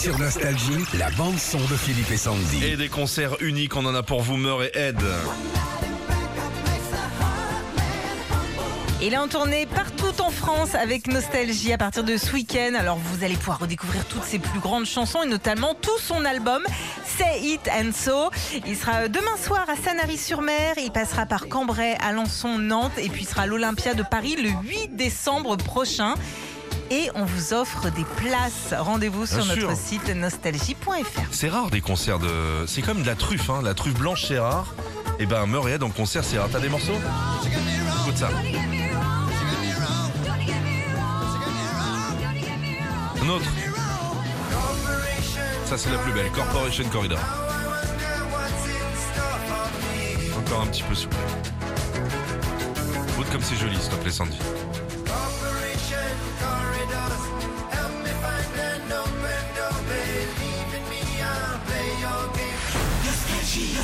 Sur Nostalgie, la bande-son de Philippe et Sandy. Et des concerts uniques, on en a pour vous, Meur et Ed. Il est en tournée partout en France avec Nostalgie à partir de ce week-end. Alors vous allez pouvoir redécouvrir toutes ses plus grandes chansons et notamment tout son album Say It and So. Il sera demain soir à Sanary-sur-Mer. Il passera par Cambrai, Alençon, Nantes et puis il sera à l'Olympia de Paris le 8 décembre prochain. Et on vous offre des places. Rendez-vous sur Bien notre sûr. site nostalgie.fr. C'est rare des concerts de. C'est comme de la truffe, hein. La truffe blanche, c'est rare. Et ben, Ed en concert, c'est rare. T'as des morceaux? Écoute ça. Un autre. Ça, c'est la plus belle. Corporation Corridor. Encore un petit peu souple. Écoute comme c'est joli, s'il te plaît, Sandy.